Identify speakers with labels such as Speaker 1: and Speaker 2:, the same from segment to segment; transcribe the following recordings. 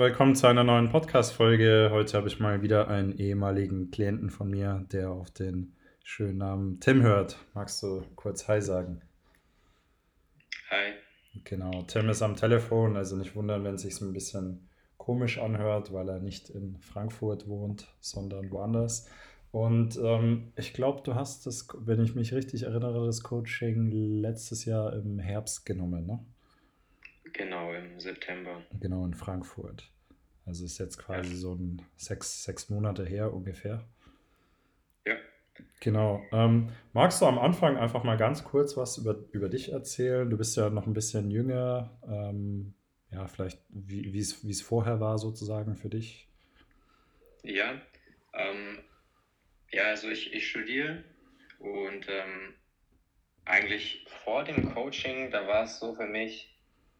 Speaker 1: willkommen zu einer neuen Podcast-Folge. Heute habe ich mal wieder einen ehemaligen Klienten von mir, der auf den schönen Namen Tim hört. Magst du kurz Hi sagen?
Speaker 2: Hi.
Speaker 1: Genau, Tim ist am Telefon, also nicht wundern, wenn es sich ein bisschen komisch anhört, weil er nicht in Frankfurt wohnt, sondern woanders. Und ähm, ich glaube, du hast das, wenn ich mich richtig erinnere, das Coaching letztes Jahr im Herbst genommen, ne?
Speaker 2: Genau, im September.
Speaker 1: Genau, in Frankfurt. Also ist jetzt quasi so ein sechs, sechs Monate her ungefähr.
Speaker 2: Ja.
Speaker 1: Genau. Ähm, magst du am Anfang einfach mal ganz kurz was über, über dich erzählen? Du bist ja noch ein bisschen jünger. Ähm, ja, vielleicht, wie es vorher war sozusagen für dich.
Speaker 2: Ja, ähm, ja, also ich, ich studiere und ähm, eigentlich vor dem Coaching, da war es so für mich,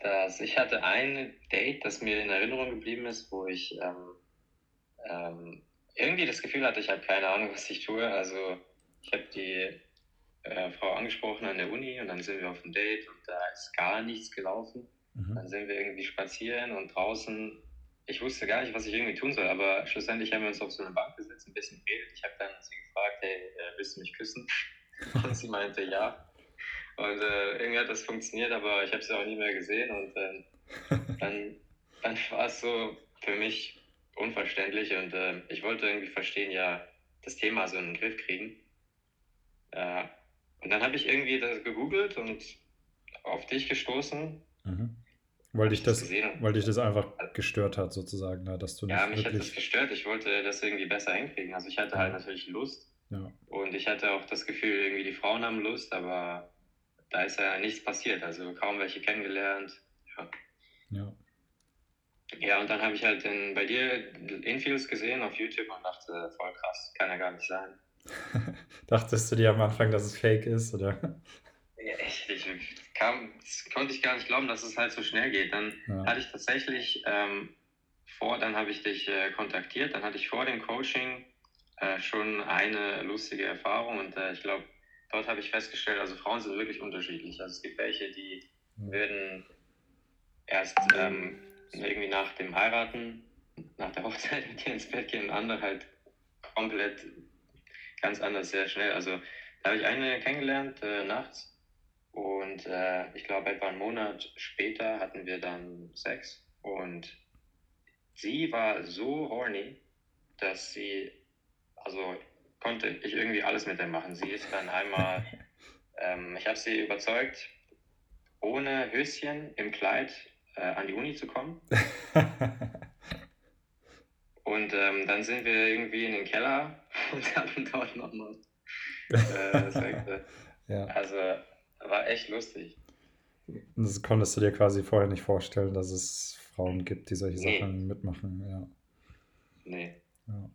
Speaker 2: dass ich hatte ein Date, das mir in Erinnerung geblieben ist, wo ich ähm, ähm, irgendwie das Gefühl hatte, ich habe keine Ahnung, was ich tue. Also ich habe die äh, Frau angesprochen an der Uni und dann sind wir auf ein Date und da ist gar nichts gelaufen. Mhm. Dann sind wir irgendwie spazieren und draußen, ich wusste gar nicht, was ich irgendwie tun soll, aber schlussendlich haben wir uns auf so eine Bank gesetzt, ein bisschen geredet. Ich habe dann sie gefragt, hey, äh, willst du mich küssen? Und sie meinte ja. Und äh, irgendwie hat das funktioniert, aber ich habe sie auch nie mehr gesehen. Und äh, dann, dann war es so für mich unverständlich und äh, ich wollte irgendwie verstehen, ja, das Thema so in den Griff kriegen. Und dann habe ich irgendwie das gegoogelt und auf dich gestoßen.
Speaker 1: Mhm. Weil dich das, weil dich das einfach gestört hat, sozusagen, ne? dass du
Speaker 2: nicht Ja, mich wirklich... hat das gestört. Ich wollte das irgendwie besser hinkriegen. Also ich hatte halt natürlich Lust. Ja. Und ich hatte auch das Gefühl, irgendwie die Frauen haben Lust, aber da ist ja nichts passiert, also kaum welche kennengelernt. Ja.
Speaker 1: Ja,
Speaker 2: ja und dann habe ich halt in, bei dir Infields gesehen auf YouTube und dachte, voll krass, kann ja gar nicht sein.
Speaker 1: Dachtest du dir am Anfang, dass es fake ist, oder?
Speaker 2: Ja, echt, ich kam, das konnte ich gar nicht glauben, dass es halt so schnell geht. Dann ja. hatte ich tatsächlich ähm, vor, dann habe ich dich äh, kontaktiert, dann hatte ich vor dem Coaching äh, schon eine lustige Erfahrung und äh, ich glaube, dort habe ich festgestellt, also Frauen sind wirklich unterschiedlich. Also es gibt welche, die würden erst ähm, irgendwie nach dem Heiraten, nach der Hochzeit mit dir ins Bett gehen und andere halt komplett ganz anders, sehr schnell. Also da habe ich eine kennengelernt äh, nachts und äh, ich glaube etwa einen Monat später hatten wir dann Sex und sie war so horny, dass sie, also konnte ich irgendwie alles mit ihr machen. Sie ist dann einmal, ähm, ich habe sie überzeugt, ohne Höschen im Kleid äh, an die Uni zu kommen. Und ähm, dann sind wir irgendwie in den Keller und hatten dort nochmal äh, ja. Also war echt lustig.
Speaker 1: Das konntest du dir quasi vorher nicht vorstellen, dass es Frauen gibt, die solche nee. Sachen mitmachen, ja.
Speaker 2: Nee. Ja.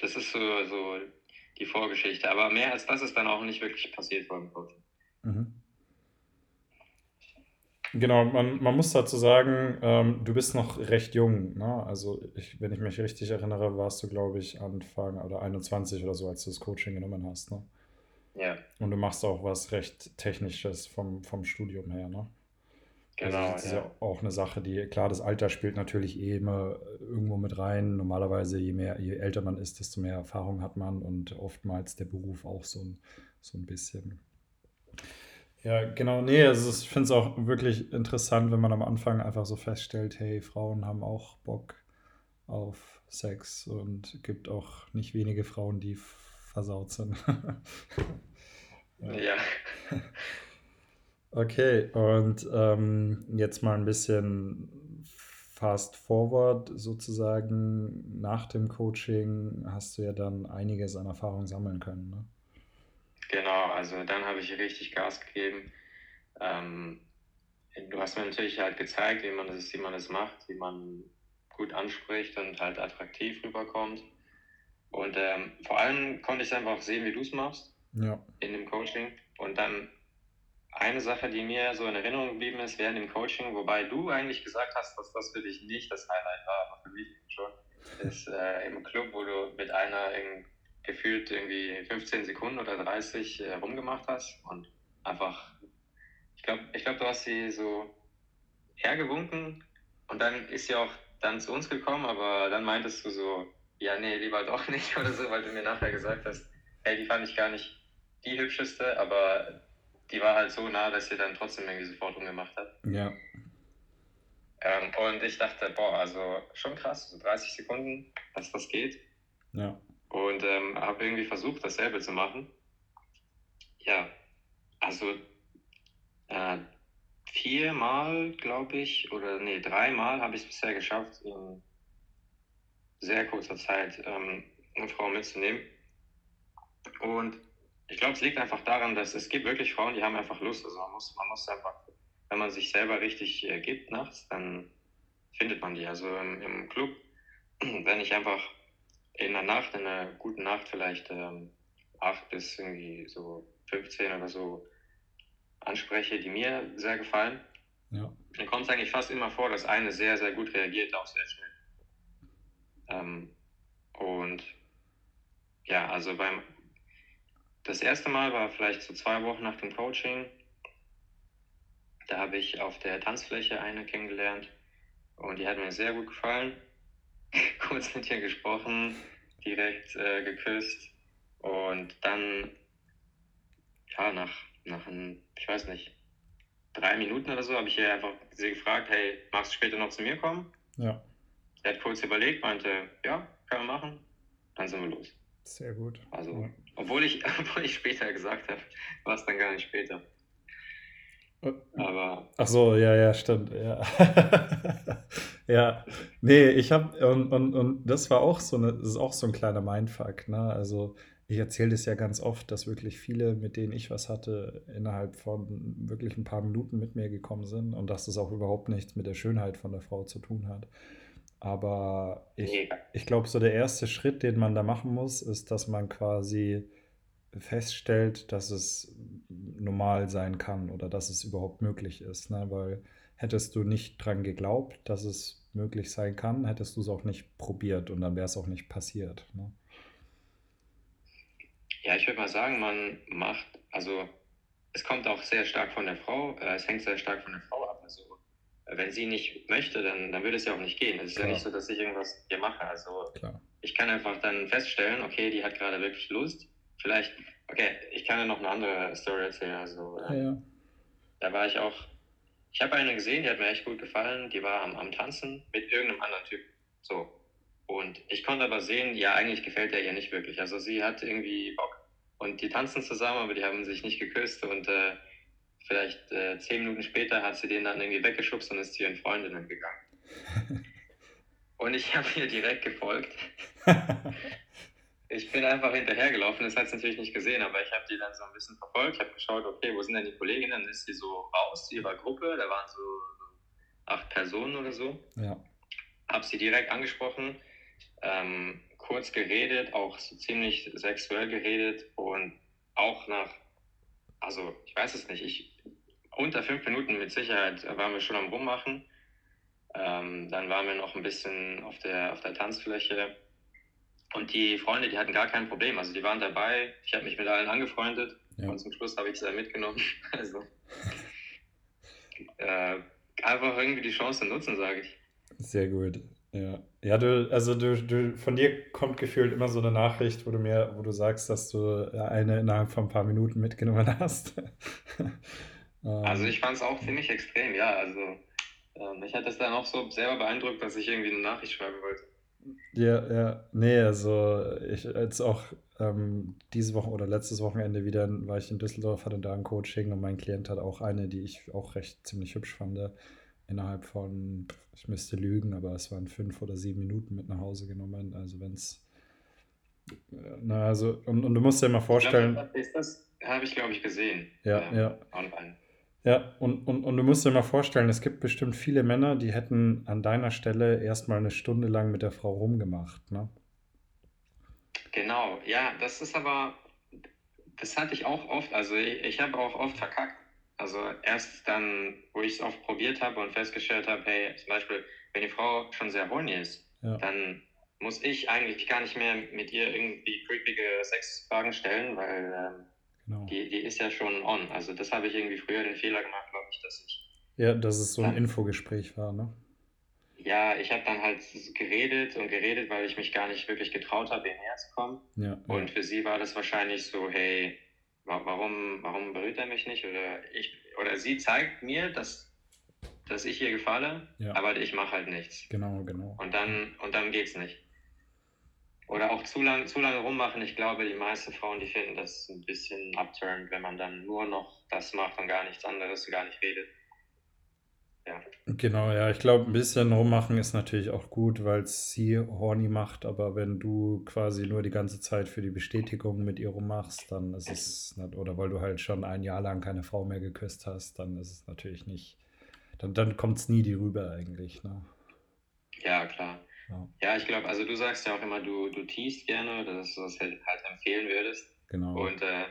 Speaker 2: Das ist so, so die Vorgeschichte. Aber mehr als das ist dann auch nicht wirklich passiert vor dem Coaching. Mhm.
Speaker 1: Genau, man, man muss dazu sagen, ähm, du bist noch recht jung. Ne? Also, ich, wenn ich mich richtig erinnere, warst du, glaube ich, Anfang oder 21 oder so, als du das Coaching genommen hast. Ne?
Speaker 2: Ja.
Speaker 1: Und du machst auch was recht Technisches vom, vom Studium her. Ne?
Speaker 2: Also genau.
Speaker 1: Also das ist ja. auch eine Sache, die, klar, das Alter spielt natürlich eh immer irgendwo mit rein. Normalerweise, je mehr, je älter man ist, desto mehr Erfahrung hat man und oftmals der Beruf auch so ein, so ein bisschen. Ja, genau, nee, also ich finde es auch wirklich interessant, wenn man am Anfang einfach so feststellt, hey, Frauen haben auch Bock auf Sex und gibt auch nicht wenige Frauen, die versaut sind.
Speaker 2: ja. ja.
Speaker 1: Okay, und ähm, jetzt mal ein bisschen fast forward sozusagen. Nach dem Coaching hast du ja dann einiges an Erfahrung sammeln können. Ne?
Speaker 2: Genau, also dann habe ich richtig Gas gegeben. Ähm, du hast mir natürlich halt gezeigt, wie man das, wie man das macht, wie man gut anspricht und halt attraktiv rüberkommt. Und ähm, vor allem konnte ich einfach sehen, wie du es machst
Speaker 1: ja.
Speaker 2: in dem Coaching. Und dann eine Sache, die mir so in Erinnerung geblieben ist während dem Coaching, wobei du eigentlich gesagt hast, dass das für dich nicht das Highlight war, aber für mich schon, ist äh, im Club, wo du mit einer in, gefühlt irgendwie 15 Sekunden oder 30 äh, rumgemacht hast und einfach, ich glaube, ich glaub, du hast sie so hergewunken und dann ist sie auch dann zu uns gekommen, aber dann meintest du so, ja, nee, lieber doch nicht oder so, weil du mir nachher gesagt hast, hey, die fand ich gar nicht die hübscheste, aber die war halt so nah, dass sie dann trotzdem irgendwie sofort umgemacht hat.
Speaker 1: Ja.
Speaker 2: Ähm, und ich dachte, boah, also schon krass, so 30 Sekunden, dass das geht.
Speaker 1: Ja.
Speaker 2: Und ähm, habe irgendwie versucht, dasselbe zu machen. Ja, also äh, viermal, glaube ich, oder nee, dreimal habe ich es bisher geschafft, in sehr kurzer Zeit ähm, eine Frau mitzunehmen. Und ich glaube, es liegt einfach daran, dass es gibt wirklich Frauen, die haben einfach Lust. Also man muss, man muss einfach, wenn man sich selber richtig äh, gibt nachts, dann findet man die. Also im, im, Club, wenn ich einfach in der Nacht, in einer guten Nacht vielleicht ähm, acht bis irgendwie so 15 oder so anspreche, die mir sehr gefallen,
Speaker 1: ja.
Speaker 2: dann kommt es eigentlich fast immer vor, dass eine sehr, sehr gut reagiert, auch sehr schnell. Ähm, und ja, also beim das erste Mal war vielleicht so zwei Wochen nach dem Coaching. Da habe ich auf der Tanzfläche eine kennengelernt und die hat mir sehr gut gefallen. Kurz mit ihr gesprochen, direkt äh, geküsst und dann, ja, nach, nach ein, ich weiß nicht, drei Minuten oder so habe ich ihr einfach sie gefragt, hey, magst du später noch zu mir kommen?
Speaker 1: Ja.
Speaker 2: Sie hat kurz überlegt, meinte, ja, können wir machen. Dann sind wir los.
Speaker 1: Sehr gut.
Speaker 2: Also,
Speaker 1: ja.
Speaker 2: Obwohl, ich, obwohl ich später gesagt habe, war es dann gar nicht später.
Speaker 1: Äh,
Speaker 2: Aber.
Speaker 1: Ach so, ja, ja, stimmt, ja. ja, nee, ich habe, und, und, und das war auch so, eine, das ist auch so ein kleiner Mindfuck, ne? Also, ich erzähle das ja ganz oft, dass wirklich viele, mit denen ich was hatte, innerhalb von wirklich ein paar Minuten mit mir gekommen sind und dass das auch überhaupt nichts mit der Schönheit von der Frau zu tun hat. Aber ich, ich glaube, so der erste Schritt, den man da machen muss, ist, dass man quasi feststellt, dass es normal sein kann oder dass es überhaupt möglich ist. Ne? Weil hättest du nicht dran geglaubt, dass es möglich sein kann, hättest du es auch nicht probiert und dann wäre es auch nicht passiert. Ne?
Speaker 2: Ja, ich würde mal sagen, man macht, also es kommt auch sehr stark von der Frau, äh, es hängt sehr stark von der Frau wenn sie nicht möchte, dann, dann würde es ja auch nicht gehen. Es ist Klar. ja nicht so, dass ich irgendwas hier mache. Also
Speaker 1: Klar.
Speaker 2: ich kann einfach dann feststellen, okay, die hat gerade wirklich Lust. Vielleicht, okay, ich kann ja noch eine andere Story erzählen. Also
Speaker 1: ja, ja.
Speaker 2: da war ich auch, ich habe eine gesehen, die hat mir echt gut gefallen. Die war am, am Tanzen mit irgendeinem anderen Typ. So. Und ich konnte aber sehen, ja, eigentlich gefällt er ihr nicht wirklich. Also sie hat irgendwie Bock. Und die tanzen zusammen, aber die haben sich nicht geküsst und äh, vielleicht äh, zehn Minuten später hat sie den dann irgendwie weggeschubst und ist zu ihren Freundinnen gegangen. und ich habe ihr direkt gefolgt. ich bin einfach hinterhergelaufen, das hat sie natürlich nicht gesehen, aber ich habe die dann so ein bisschen verfolgt, habe geschaut, okay, wo sind denn die Kolleginnen? Dann ist sie so raus zu ihrer Gruppe, da waren so, so acht Personen oder so.
Speaker 1: Ja.
Speaker 2: Habe sie direkt angesprochen, ähm, kurz geredet, auch so ziemlich sexuell geredet und auch nach also ich weiß es nicht, ich, unter fünf Minuten mit Sicherheit waren wir schon am Rummachen. Ähm, dann waren wir noch ein bisschen auf der, auf der Tanzfläche. Und die Freunde, die hatten gar kein Problem. Also die waren dabei. Ich habe mich mit allen angefreundet. Ja. Und zum Schluss habe ich sie mitgenommen. Also äh, einfach irgendwie die Chance nutzen, sage ich.
Speaker 1: Sehr gut. Ja, ja du, also du, du, von dir kommt gefühlt immer so eine Nachricht, wo du mir, wo du sagst, dass du eine innerhalb von ein paar Minuten mitgenommen hast.
Speaker 2: also ich fand es auch ziemlich extrem, ja. Also ähm, mich hat das dann auch so selber beeindruckt, dass ich irgendwie eine Nachricht schreiben wollte.
Speaker 1: Ja, ja, nee, also ich jetzt auch ähm, diese Woche oder letztes Wochenende wieder war ich in Düsseldorf, hatte da ein Coaching und mein Klient hat auch eine, die ich auch recht ziemlich hübsch fand innerhalb von, ich müsste lügen, aber es waren fünf oder sieben Minuten mit nach Hause genommen. Also wenn es, äh, na also, und, und du musst dir mal vorstellen.
Speaker 2: Glaub, ist das, habe ich glaube ich gesehen.
Speaker 1: Ja, ähm, ja. Online. Ja, und, und, und du musst dir mal vorstellen, es gibt bestimmt viele Männer, die hätten an deiner Stelle erstmal eine Stunde lang mit der Frau rumgemacht, ne?
Speaker 2: Genau, ja, das ist aber, das hatte ich auch oft, also ich, ich habe auch oft verkackt. Also erst dann, wo ich es oft probiert habe und festgestellt habe, hey, zum Beispiel, wenn die Frau schon sehr horny ist, ja. dann muss ich eigentlich gar nicht mehr mit ihr irgendwie creepige Sexfragen stellen, weil ähm, genau. die, die ist ja schon on. Also das habe ich irgendwie früher den Fehler gemacht, glaube ich, dass ich.
Speaker 1: Ja, dass es so ein Infogespräch war, ne?
Speaker 2: ja, ich habe dann halt geredet und geredet, weil ich mich gar nicht wirklich getraut habe, ihr näher zu kommen.
Speaker 1: Ja,
Speaker 2: und für sie war das wahrscheinlich so, hey, warum, warum berührt er mich nicht? Oder ich, oder sie zeigt mir, dass, dass ich ihr gefalle, ja. aber ich mache halt nichts.
Speaker 1: Genau, genau.
Speaker 2: Und dann, und dann geht's nicht. Oder auch zu lange zu lang rummachen. Ich glaube, die meisten Frauen, die finden das ein bisschen upturned, wenn man dann nur noch das macht und gar nichts anderes und gar nicht redet. Ja.
Speaker 1: Genau, ja, ich glaube, ein bisschen rummachen ist natürlich auch gut, weil es sie horny macht, aber wenn du quasi nur die ganze Zeit für die Bestätigung mit ihr rummachst, dann ist es nicht, oder weil du halt schon ein Jahr lang keine Frau mehr geküsst hast, dann ist es natürlich nicht, dann, dann kommt es nie die rüber eigentlich, ne?
Speaker 2: Ja, klar. Ja, ja ich glaube, also du sagst ja auch immer, du, du teast gerne, dass du das halt, halt empfehlen würdest.
Speaker 1: Genau.
Speaker 2: Und äh,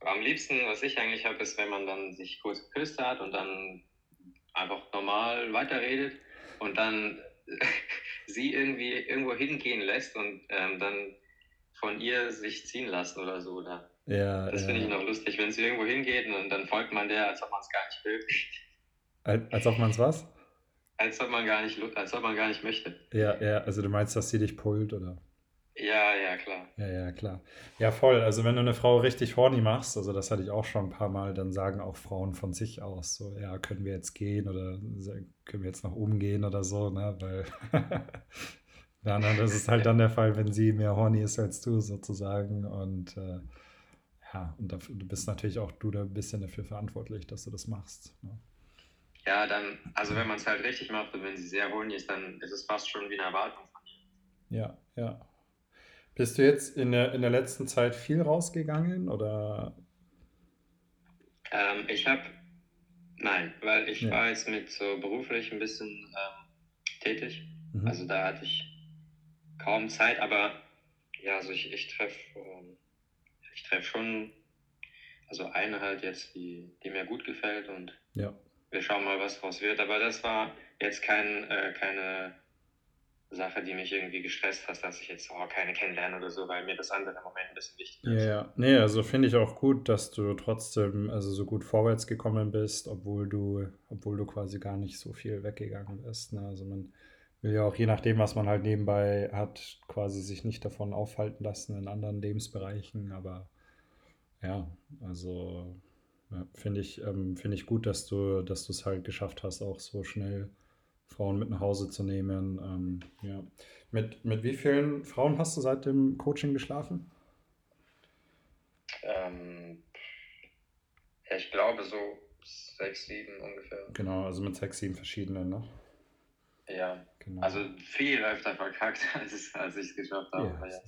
Speaker 2: am liebsten, was ich eigentlich habe, ist, wenn man dann sich kurz geküsst hat und dann einfach normal weiterredet und dann sie irgendwie irgendwo hingehen lässt und ähm, dann von ihr sich ziehen lassen oder so. Oder?
Speaker 1: Ja,
Speaker 2: das
Speaker 1: ja.
Speaker 2: finde ich noch lustig, wenn sie irgendwo hingeht und dann folgt man der, als ob man es gar nicht will.
Speaker 1: Als, als ob man es was?
Speaker 2: Als ob man gar nicht, als ob man gar nicht möchte.
Speaker 1: Ja, ja, also du meinst, dass sie dich pullt, oder?
Speaker 2: Ja, ja, klar.
Speaker 1: Ja, ja, klar. Ja, voll. Also wenn du eine Frau richtig horny machst, also das hatte ich auch schon ein paar Mal, dann sagen auch Frauen von sich aus so, ja, können wir jetzt gehen oder können wir jetzt nach oben gehen oder so, ne? Weil ja, ne, das ist halt dann der Fall, wenn sie mehr horny ist als du sozusagen. Und äh, ja, und dafür, du bist natürlich auch du da ein bisschen dafür verantwortlich, dass du das machst. Ne?
Speaker 2: Ja, dann, also wenn man es halt richtig macht und wenn sie sehr horny ist, dann ist es fast schon wie eine Erwartung von
Speaker 1: ihr. Ja, ja. Bist du jetzt in der, in der letzten Zeit viel rausgegangen oder?
Speaker 2: Ähm, ich habe, nein, weil ich ja. war jetzt mit so beruflich ein bisschen ähm, tätig. Mhm. Also da hatte ich kaum Zeit, aber ja, also ich, ich treffe ähm, ich schon, also eine halt jetzt, die, die mir gut gefällt und
Speaker 1: ja.
Speaker 2: Wir schauen mal, was draus wird. Aber das war jetzt kein, äh, keine Sache, die mich irgendwie gestresst hat, dass ich jetzt oh, keine kennenlerne oder so, weil mir das andere im Moment ein bisschen wichtig
Speaker 1: ist. Ja, ja. Nee, also finde ich auch gut, dass du trotzdem also so gut vorwärts gekommen bist, obwohl du, obwohl du quasi gar nicht so viel weggegangen bist. Ne? Also man will ja auch je nachdem, was man halt nebenbei hat, quasi sich nicht davon aufhalten lassen in anderen Lebensbereichen. Aber ja, also ja, finde ich, ähm, find ich gut, dass du, dass du es halt geschafft hast, auch so schnell Frauen mit nach Hause zu nehmen. Ähm, ja. Mit, mit wie vielen Frauen hast du seit dem Coaching geschlafen?
Speaker 2: Ähm, ja, ich glaube so sechs, sieben ungefähr.
Speaker 1: Genau, also mit sechs, sieben verschiedenen, ne?
Speaker 2: Ja, genau. also viel öfter verkackt, als, als ich es geschafft habe. Ja, ja.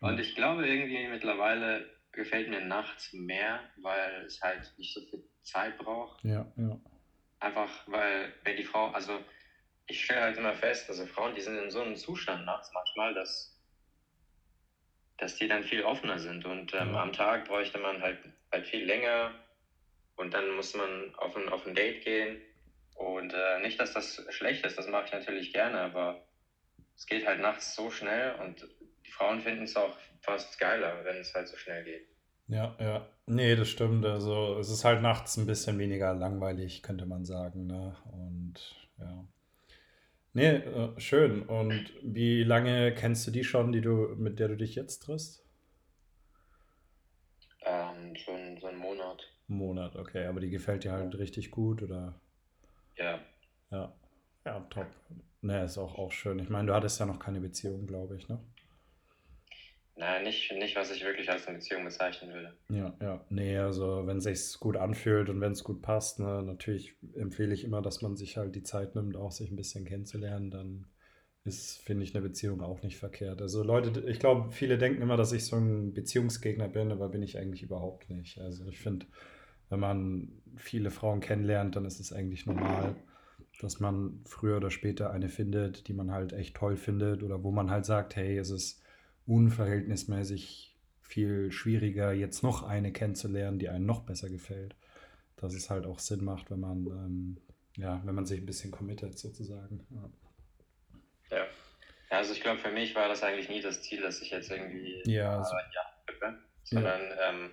Speaker 2: Und ich glaube irgendwie mittlerweile gefällt mir nachts mehr, weil es halt nicht so viel Zeit braucht.
Speaker 1: Ja, ja.
Speaker 2: Einfach, weil, wenn die Frau, also ich stelle halt immer fest, also Frauen, die sind in so einem Zustand nachts manchmal, dass, dass die dann viel offener sind. Und ähm, ja. am Tag bräuchte man halt, halt viel länger und dann muss man auf ein, auf ein Date gehen. Und äh, nicht, dass das schlecht ist, das mache ich natürlich gerne, aber es geht halt nachts so schnell und die Frauen finden es auch fast geiler, wenn es halt so schnell geht.
Speaker 1: Ja, ja. Nee, das stimmt. Also es ist halt nachts ein bisschen weniger langweilig, könnte man sagen. Ne? Und ja. Nee, äh, schön. Und wie lange kennst du die schon, die du, mit der du dich jetzt triffst?
Speaker 2: Ähm, so, ein, so einen Monat.
Speaker 1: Monat, okay. Aber die gefällt dir halt richtig gut, oder?
Speaker 2: Ja.
Speaker 1: Ja. Ja, top. Ne, ist auch, auch schön. Ich meine, du hattest ja noch keine Beziehung, glaube ich, ne?
Speaker 2: Nein, nicht, nicht, was ich wirklich als eine Beziehung bezeichnen würde.
Speaker 1: Ja, ja. Nee, also wenn es sich gut anfühlt und wenn es gut passt, ne, natürlich empfehle ich immer, dass man sich halt die Zeit nimmt, auch sich ein bisschen kennenzulernen, dann ist, finde ich, eine Beziehung auch nicht verkehrt. Also Leute, ich glaube, viele denken immer, dass ich so ein Beziehungsgegner bin, aber bin ich eigentlich überhaupt nicht. Also ich finde, wenn man viele Frauen kennenlernt, dann ist es eigentlich normal, dass man früher oder später eine findet, die man halt echt toll findet oder wo man halt sagt, hey, es ist unverhältnismäßig viel schwieriger, jetzt noch eine kennenzulernen, die einem noch besser gefällt. Dass es halt auch Sinn macht, wenn man, ähm, ja, wenn man sich ein bisschen committet sozusagen.
Speaker 2: Ja. ja. also ich glaube, für mich war das eigentlich nie das Ziel, dass ich jetzt irgendwie
Speaker 1: ja, so.
Speaker 2: ja sondern ja. Ähm,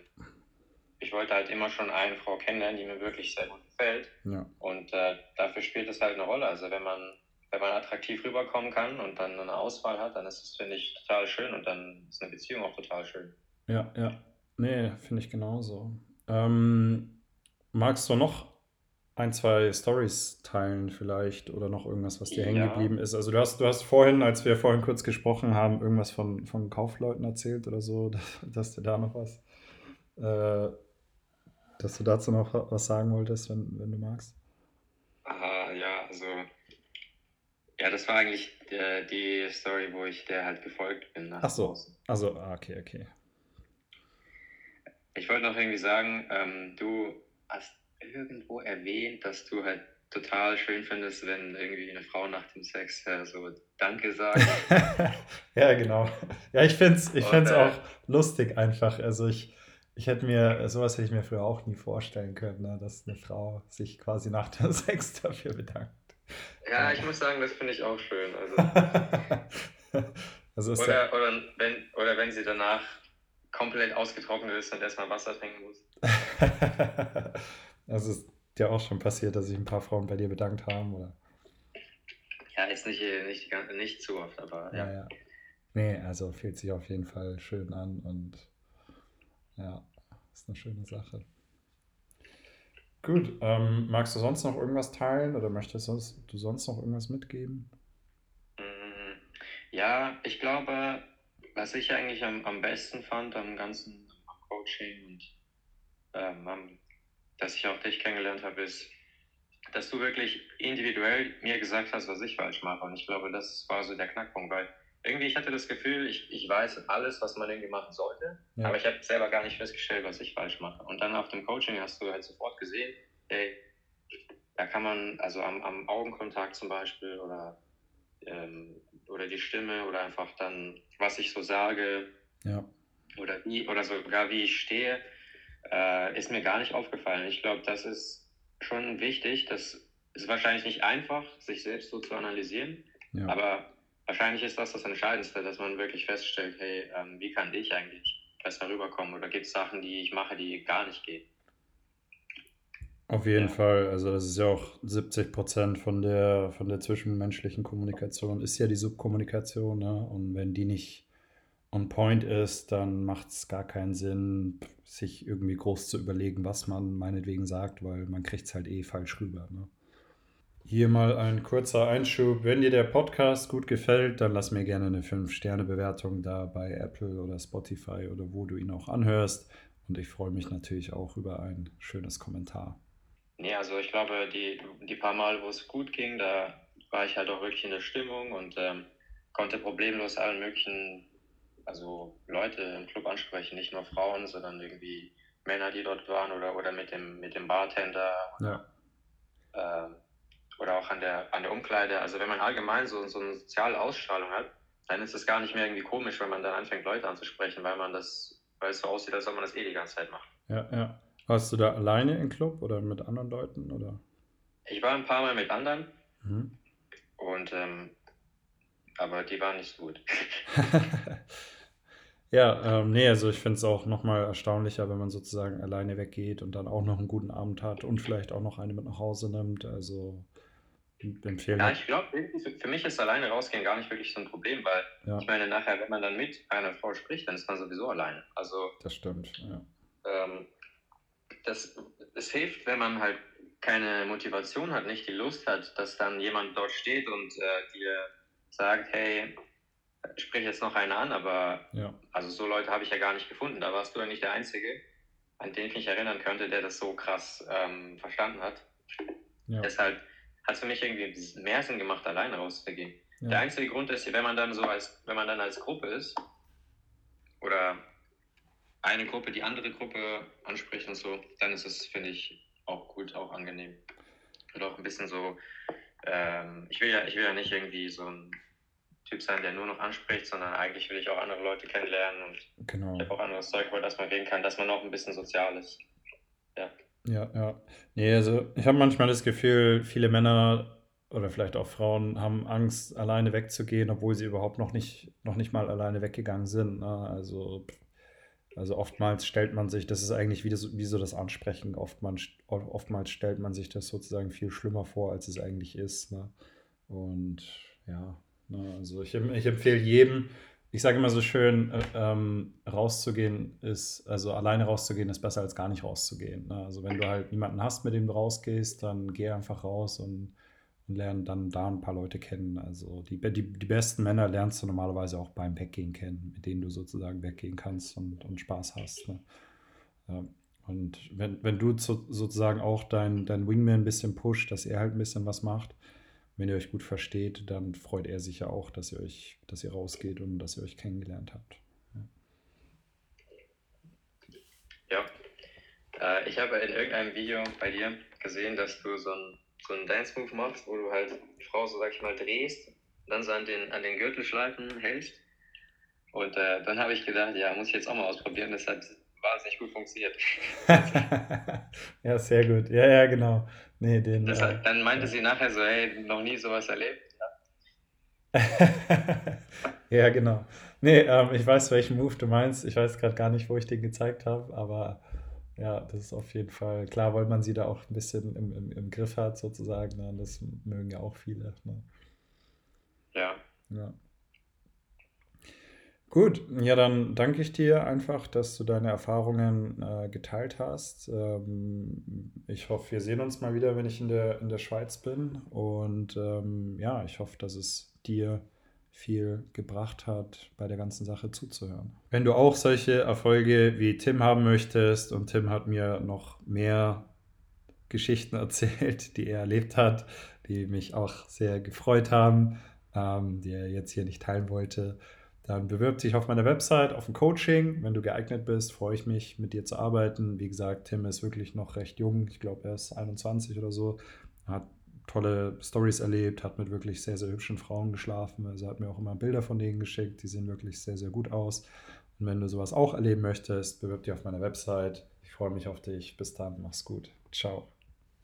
Speaker 2: ich wollte halt immer schon eine Frau kennenlernen, die mir wirklich sehr gut gefällt.
Speaker 1: Ja.
Speaker 2: Und äh, dafür spielt es halt eine Rolle. Also wenn man wenn man attraktiv rüberkommen kann und dann eine Auswahl hat, dann ist das, finde ich, total schön und dann ist eine Beziehung auch total schön.
Speaker 1: Ja, ja. Nee, finde ich genauso. Ähm, magst du noch ein, zwei Stories teilen vielleicht oder noch irgendwas, was dir hängen
Speaker 2: Ja,
Speaker 1: geblieben ist? Also du hast, du hast vorhin, als wir vorhin kurz gesprochen haben, irgendwas von, von Kaufleuten erzählt oder so, dass, dass du da noch was, äh, dass du dazu noch was sagen wolltest, wenn, wenn du magst.
Speaker 2: aha, ja, also, ja, das war eigentlich der, die Story, wo ich der halt gefolgt bin
Speaker 1: Ach so, also, ah, okay, okay.
Speaker 2: Ich wollte noch irgendwie sagen, ähm, du hast irgendwo erwähnt, dass du halt total schön findest, wenn irgendwie eine Frau nach dem Sex äh, so Danke sagt.
Speaker 1: Ja, genau. Ja, ich finde es ich
Speaker 2: Und
Speaker 1: find's
Speaker 2: äh,
Speaker 1: auch lustig einfach. Also ich, ich hätte mir, sowas hätte ich mir früher auch nie vorstellen können, ne, dass eine Frau sich quasi nach dem Sex dafür bedankt.
Speaker 2: Ja,
Speaker 1: Ja.
Speaker 2: ich muss sagen, das finde ich auch schön. Also,
Speaker 1: Also ja,
Speaker 2: oder, oder, wenn, oder wenn sie danach komplett ausgetrocknet ist und erstmal Wasser trinken muss.
Speaker 1: also ist dir auch schon passiert, dass sich ein paar Frauen bei dir bedankt haben, oder?
Speaker 2: Ja, jetzt nicht, nicht, nicht zu oft, aber
Speaker 1: Ja,
Speaker 2: ja.
Speaker 1: ja. Nee, also fühlt sich auf jeden Fall schön an und ja, ist eine schöne Sache. Gut, ähm, magst du sonst noch irgendwas teilen oder möchtest du sonst noch irgendwas mitgeben?
Speaker 2: Mm, Ja, ich glaube, was ich eigentlich am, am besten fand am ganzen Coaching und ähm, dass ich auch dich kennengelernt habe, ist, dass du wirklich individuell mir gesagt hast, was ich falsch mache. Und ich glaube, das war so der Knackpunkt, weil irgendwie ich hatte das Gefühl, ich, ich weiß alles, was man irgendwie machen sollte,
Speaker 1: Ja,
Speaker 2: aber ich habe selber gar nicht festgestellt, was ich falsch mache. Und dann auf dem Coaching hast du halt sofort gesehen, hey, da kann man, also am, am Augenkontakt zum Beispiel oder, ähm, oder die Stimme oder einfach dann, was ich so sage
Speaker 1: ja,
Speaker 2: oder wie, oder sogar wie ich stehe, äh, ist mir gar nicht aufgefallen. Ich glaube, das ist schon wichtig. Das ist wahrscheinlich nicht einfach, sich selbst so zu analysieren,
Speaker 1: ja,
Speaker 2: aber wahrscheinlich ist das das Entscheidendste, dass man wirklich feststellt, hey, ähm, wie kann ich eigentlich besser rüberkommen oder gibt es Sachen, die ich mache, die gar nicht gehen.
Speaker 1: auf jeden
Speaker 2: Ja,
Speaker 1: Fall. Also das ist ja auch 70 Prozent von der, von der zwischenmenschlichen Kommunikation ist ja die Subkommunikation, ne? Und wenn die nicht on point ist, dann macht es gar keinen Sinn, sich irgendwie groß zu überlegen, was man meinetwegen sagt, weil man kriegt es halt eh falsch rüber, ne? Hier mal ein kurzer Einschub. Wenn dir der Podcast gut gefällt, dann lass mir gerne eine 5-Sterne-Bewertung da bei Apple oder Spotify oder wo du ihn auch anhörst. Und ich freue mich natürlich auch über ein schönes Kommentar.
Speaker 2: Nee, also ich glaube, die, die paar Mal, wo es gut ging, da war ich halt auch wirklich in der Stimmung und ähm, konnte problemlos allen möglichen, also Leute im Club ansprechen, nicht nur Frauen, sondern irgendwie Männer, die dort waren oder, oder mit dem, mit dem Bartender
Speaker 1: Ja,
Speaker 2: ähm, oder auch an der, an der Umkleide. Also wenn man allgemein so, so eine soziale Ausstrahlung hat, dann ist es gar nicht mehr irgendwie komisch, wenn man dann anfängt, Leute anzusprechen, weil man das, weil es so aussieht, als ob man das eh die ganze Zeit macht.
Speaker 1: ja, ja. Warst du da alleine im Club oder mit anderen Leuten oder?
Speaker 2: Ich war ein paar Mal mit anderen
Speaker 1: Mhm.
Speaker 2: und ähm, aber die waren nicht so gut.
Speaker 1: Ja, ähm, nee, also ich finde es auch nochmal erstaunlicher, wenn man sozusagen alleine weggeht und dann auch noch einen guten Abend hat und vielleicht auch noch eine mit nach Hause nimmt. Also empfehlen
Speaker 2: Ja,
Speaker 1: hat.
Speaker 2: ich glaube, für, für mich ist alleine rausgehen gar nicht wirklich so ein Problem, weil
Speaker 1: Ja,
Speaker 2: ich meine, nachher, wenn man dann mit einer Frau spricht, dann ist man sowieso alleine. Also
Speaker 1: das stimmt. Ja,
Speaker 2: ähm, das, es hilft, wenn man halt keine Motivation hat, nicht die Lust hat, dass dann jemand dort steht und äh, dir sagt, hey, sprich jetzt noch einen an, aber
Speaker 1: ja,
Speaker 2: also so Leute habe ich ja gar nicht gefunden. Da warst du ja nicht der Einzige, an den ich mich erinnern könnte, der das so krass ähm, verstanden hat.
Speaker 1: ja,
Speaker 2: Deshalb hat es für mich irgendwie mehr Sinn gemacht, alleine rauszugehen. Der
Speaker 1: ja,
Speaker 2: einzige Grund ist, wenn man dann so als, wenn man dann als Gruppe ist oder eine Gruppe die andere Gruppe anspricht und so, dann ist es, finde ich, auch gut, auch angenehm. Und auch ein bisschen so, ähm, ich will ja, ich will ja nicht irgendwie so ein Typ sein, der nur noch anspricht, sondern eigentlich will ich auch andere Leute kennenlernen und ich
Speaker 1: genau.
Speaker 2: habe auch anderes Zeug, über das man reden kann, dass man auch ein bisschen sozial ist. Ja.
Speaker 1: Ja. Nee, also ich habe manchmal das Gefühl, viele Männer oder vielleicht auch Frauen haben Angst, alleine wegzugehen, obwohl sie überhaupt noch nicht, noch nicht mal alleine weggegangen sind. Ne? Also, also oftmals stellt man sich, das ist eigentlich wie, das, wie so das Ansprechen, oftmals, oftmals stellt man sich das sozusagen viel schlimmer vor, als es eigentlich ist. Ne? Und ja, ne, also ich, ich empfehle jedem, ich sage immer so schön, äh, ähm, rauszugehen ist, also alleine rauszugehen ist besser als gar nicht rauszugehen. Ne? Also wenn du halt niemanden hast, mit dem du rausgehst, dann geh einfach raus und, und lern dann da ein paar Leute kennen. Also die, die, die besten Männer lernst du normalerweise auch beim Weggehen kennen, mit denen du sozusagen weggehen kannst und, und Spaß hast. Ne? Ja. Und wenn, wenn du zu, sozusagen auch dein, dein Wingman ein bisschen pusht, dass er halt ein bisschen was macht, wenn ihr euch gut versteht, dann freut er sich ja auch, dass ihr euch, dass ihr rausgeht und dass ihr euch kennengelernt habt.
Speaker 2: Ja. ja. Äh, ich habe in irgendeinem Video bei dir gesehen, dass du so einen so Dance-Move machst, wo du halt die Frau, so sag ich mal, drehst, dann so an den, an den Gürtelschleifen hältst. Und äh, dann habe ich gedacht, ja, muss ich jetzt auch mal ausprobieren. Das hat wahnsinnig gut funktioniert.
Speaker 1: ja, sehr gut. Ja, ja, genau. Nee, den,
Speaker 2: das, äh, dann meinte sie nachher so, hey, noch nie sowas erlebt.
Speaker 1: Ja, ja genau. Nee, ähm, ich weiß, welchen Move du meinst. Ich weiß gerade gar nicht, wo ich den gezeigt habe, aber ja, das ist auf jeden Fall klar, weil man sie da auch ein bisschen im, im, im Griff hat, sozusagen. Ne? Das mögen ja auch viele. Ne?
Speaker 2: Ja.
Speaker 1: Ja. Gut, ja, dann danke ich dir einfach, dass du deine Erfahrungen äh, geteilt hast. Ähm, ich hoffe, wir sehen uns mal wieder, wenn ich in der, in der Schweiz bin. Und ähm, ja, ich hoffe, dass es dir viel gebracht hat, bei der ganzen Sache zuzuhören. Wenn du auch solche Erfolge wie Tim haben möchtest, und Tim hat mir noch mehr Geschichten erzählt, die er erlebt hat, die mich auch sehr gefreut haben, ähm, die er jetzt hier nicht teilen wollte, dann bewirb dich auf meiner Website auf ein Coaching. Wenn du geeignet bist, freue ich mich, mit dir zu arbeiten. Wie gesagt, Tim ist wirklich noch recht jung. Ich glaube, er ist 21 oder so. Hat tolle Stories erlebt, hat mit wirklich sehr, sehr hübschen Frauen geschlafen. Also hat mir auch immer Bilder von denen geschickt. Die sehen wirklich sehr, sehr gut aus. Und wenn du sowas auch erleben möchtest, bewirb dich auf meiner Website. Ich freue mich auf dich. Bis dann. Mach's gut. Ciao.